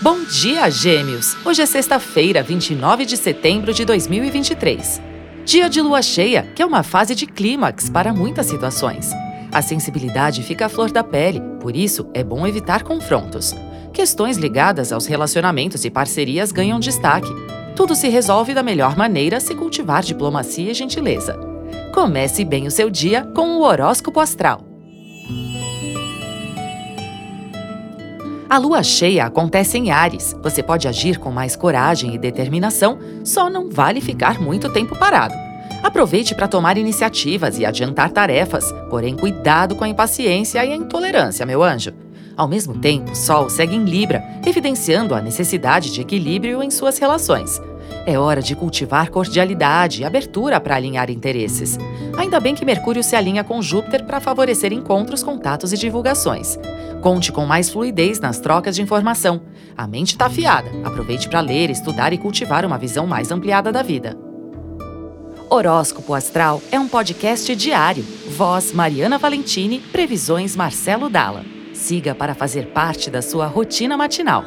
Bom dia, Gêmeos! Hoje é sexta-feira, 29 de setembro de 2023. Dia de lua cheia, que é uma fase de clímax para muitas situações. A sensibilidade fica à flor da pele, por isso é bom evitar confrontos. Questões ligadas aos relacionamentos e parcerias ganham destaque. Tudo se resolve da melhor maneira se cultivar diplomacia e gentileza. Comece bem o seu dia com o horóscopo astral. A lua cheia acontece em Ares. Você pode agir com mais coragem e determinação, só não vale ficar muito tempo parado. Aproveite para tomar iniciativas e adiantar tarefas, porém cuidado com a impaciência e a intolerância, meu anjo. Ao mesmo tempo, Sol segue em Libra, evidenciando a necessidade de equilíbrio em suas relações. É hora de cultivar cordialidade e abertura para alinhar interesses. Ainda bem que Mercúrio se alinha com Júpiter para favorecer encontros, contatos e divulgações. Conte com mais fluidez nas trocas de informação. A mente está afiada. Aproveite para ler, estudar e cultivar uma visão mais ampliada da vida. Horóscopo Astral é um podcast diário. Voz Mariana Valentini, previsões Marcelo Dalla. Siga para fazer parte da sua rotina matinal.